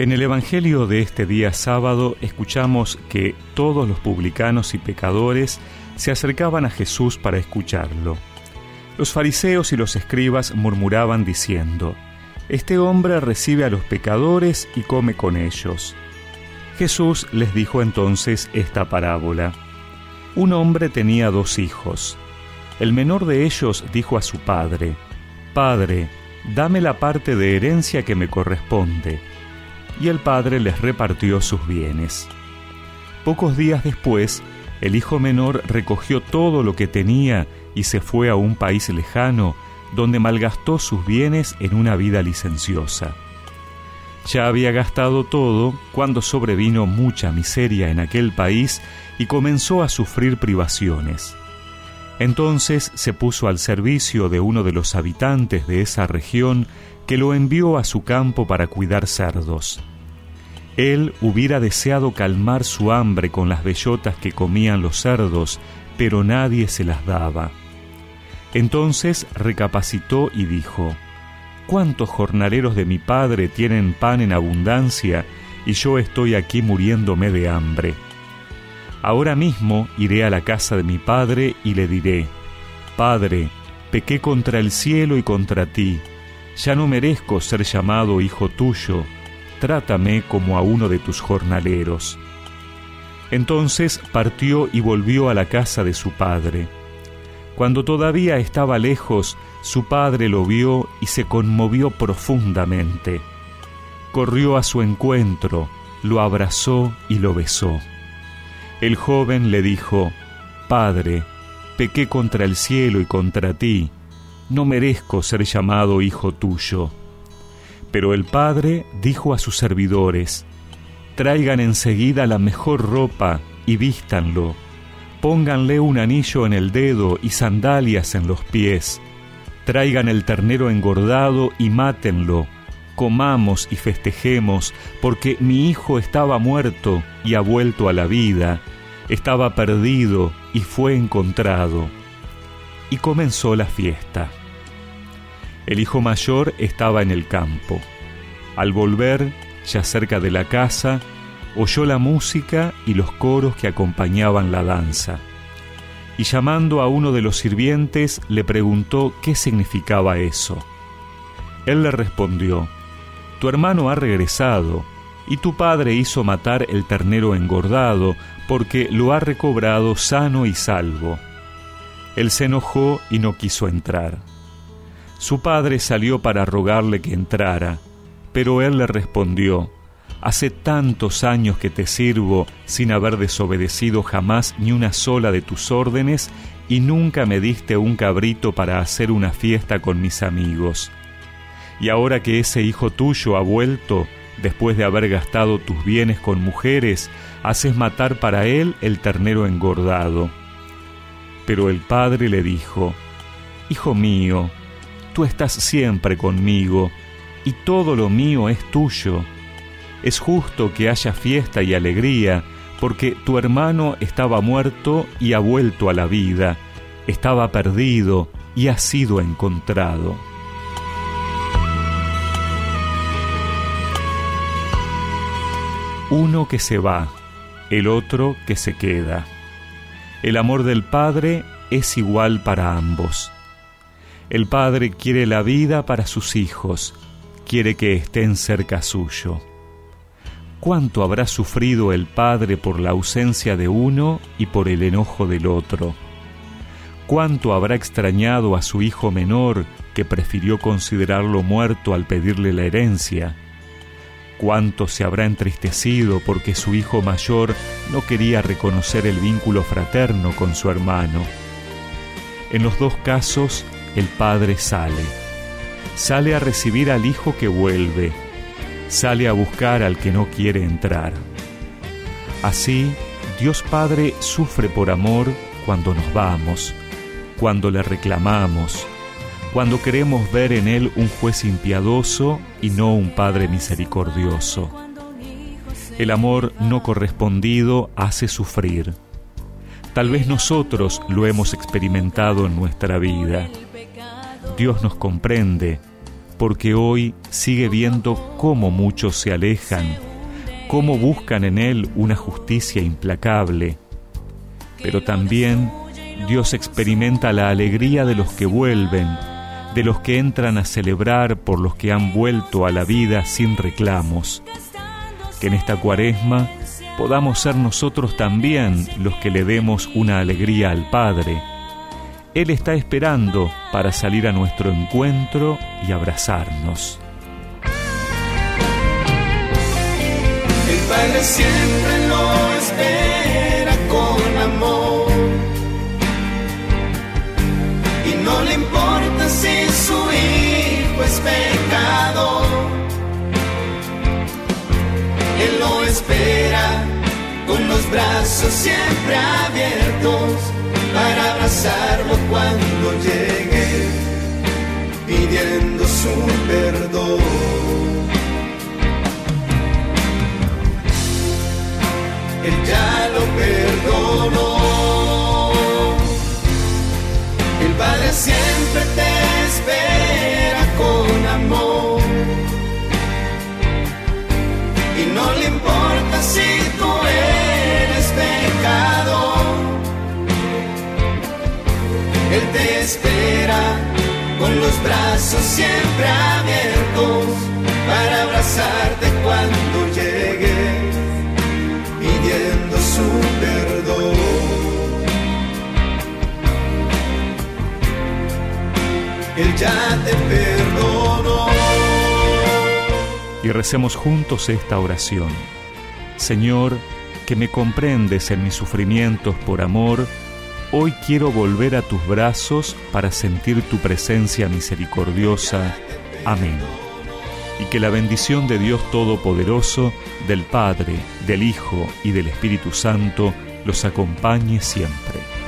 En el Evangelio de este día sábado escuchamos que todos los publicanos y pecadores se acercaban a Jesús para escucharlo. Los fariseos y los escribas murmuraban diciendo, Este hombre recibe a los pecadores y come con ellos. Jesús les dijo entonces esta parábola. Un hombre tenía dos hijos. El menor de ellos dijo a su padre, Padre, dame la parte de herencia que me corresponde y el padre les repartió sus bienes. Pocos días después, el hijo menor recogió todo lo que tenía y se fue a un país lejano, donde malgastó sus bienes en una vida licenciosa. Ya había gastado todo cuando sobrevino mucha miseria en aquel país y comenzó a sufrir privaciones. Entonces se puso al servicio de uno de los habitantes de esa región que lo envió a su campo para cuidar cerdos. Él hubiera deseado calmar su hambre con las bellotas que comían los cerdos, pero nadie se las daba. Entonces recapacitó y dijo, ¿Cuántos jornaleros de mi padre tienen pan en abundancia y yo estoy aquí muriéndome de hambre? Ahora mismo iré a la casa de mi padre y le diré, Padre, pequé contra el cielo y contra ti, ya no merezco ser llamado hijo tuyo, trátame como a uno de tus jornaleros. Entonces partió y volvió a la casa de su padre. Cuando todavía estaba lejos, su padre lo vio y se conmovió profundamente. Corrió a su encuentro, lo abrazó y lo besó. El joven le dijo, Padre, pequé contra el cielo y contra ti, no merezco ser llamado hijo tuyo. Pero el padre dijo a sus servidores, Traigan enseguida la mejor ropa y vístanlo, pónganle un anillo en el dedo y sandalias en los pies, traigan el ternero engordado y mátenlo, comamos y festejemos, porque mi hijo estaba muerto y ha vuelto a la vida, estaba perdido y fue encontrado. Y comenzó la fiesta. El hijo mayor estaba en el campo. Al volver, ya cerca de la casa, oyó la música y los coros que acompañaban la danza. Y llamando a uno de los sirvientes, le preguntó qué significaba eso. Él le respondió, Tu hermano ha regresado, y tu padre hizo matar el ternero engordado, porque lo ha recobrado sano y salvo. Él se enojó y no quiso entrar. Su padre salió para rogarle que entrara, pero él le respondió, Hace tantos años que te sirvo sin haber desobedecido jamás ni una sola de tus órdenes y nunca me diste un cabrito para hacer una fiesta con mis amigos. Y ahora que ese hijo tuyo ha vuelto, después de haber gastado tus bienes con mujeres, haces matar para él el ternero engordado. Pero el padre le dijo, Hijo mío, tú estás siempre conmigo, y todo lo mío es tuyo. Es justo que haya fiesta y alegría, porque tu hermano estaba muerto y ha vuelto a la vida, estaba perdido y ha sido encontrado. Uno que se va, el otro que se queda. El amor del Padre es igual para ambos. El Padre quiere la vida para sus hijos, quiere que estén cerca suyo. ¿Cuánto habrá sufrido el Padre por la ausencia de uno y por el enojo del otro? ¿Cuánto habrá extrañado a su hijo menor que prefirió considerarlo muerto al pedirle la herencia? ¿Cuánto se habrá entristecido porque su hijo mayor no quería reconocer el vínculo fraterno con su hermano? En los dos casos, el Padre sale. Sale a recibir al Hijo que vuelve. Sale a buscar al que no quiere entrar. Así, Dios Padre sufre por amor cuando nos vamos, cuando le reclamamos, cuando queremos ver en Él un juez impiadoso y no un Padre misericordioso. El amor no correspondido hace sufrir. Tal vez nosotros lo hemos experimentado en nuestra vida. Dios nos comprende, porque hoy sigue viendo cómo muchos se alejan, cómo buscan en Él una justicia implacable. Pero también Dios experimenta la alegría de los que vuelven, de los que entran a celebrar por los que han vuelto a la vida sin reclamos. Que en esta cuaresma podamos ser nosotros también los que le demos una alegría al Padre. Él está esperando para salir a nuestro encuentro y abrazarnos. El Padre siempre lo espera con amor y no le importa si su hijo es pecado. Él lo espera con los brazos siempre abiertos para abrazarlo cuando llegue, pidiendo su perdón. Él ya lo perdonó. El Padre siempre los brazos siempre abiertos para abrazarte cuando llegue pidiendo su perdón. Él ya te perdonó. Y recemos juntos esta oración. Señor, que me comprendes en mis sufrimientos por amor, hoy quiero volver a tus brazos para sentir tu presencia misericordiosa. Amén. Y que la bendición de Dios Todopoderoso, del Padre, del Hijo y del Espíritu Santo los acompañe siempre.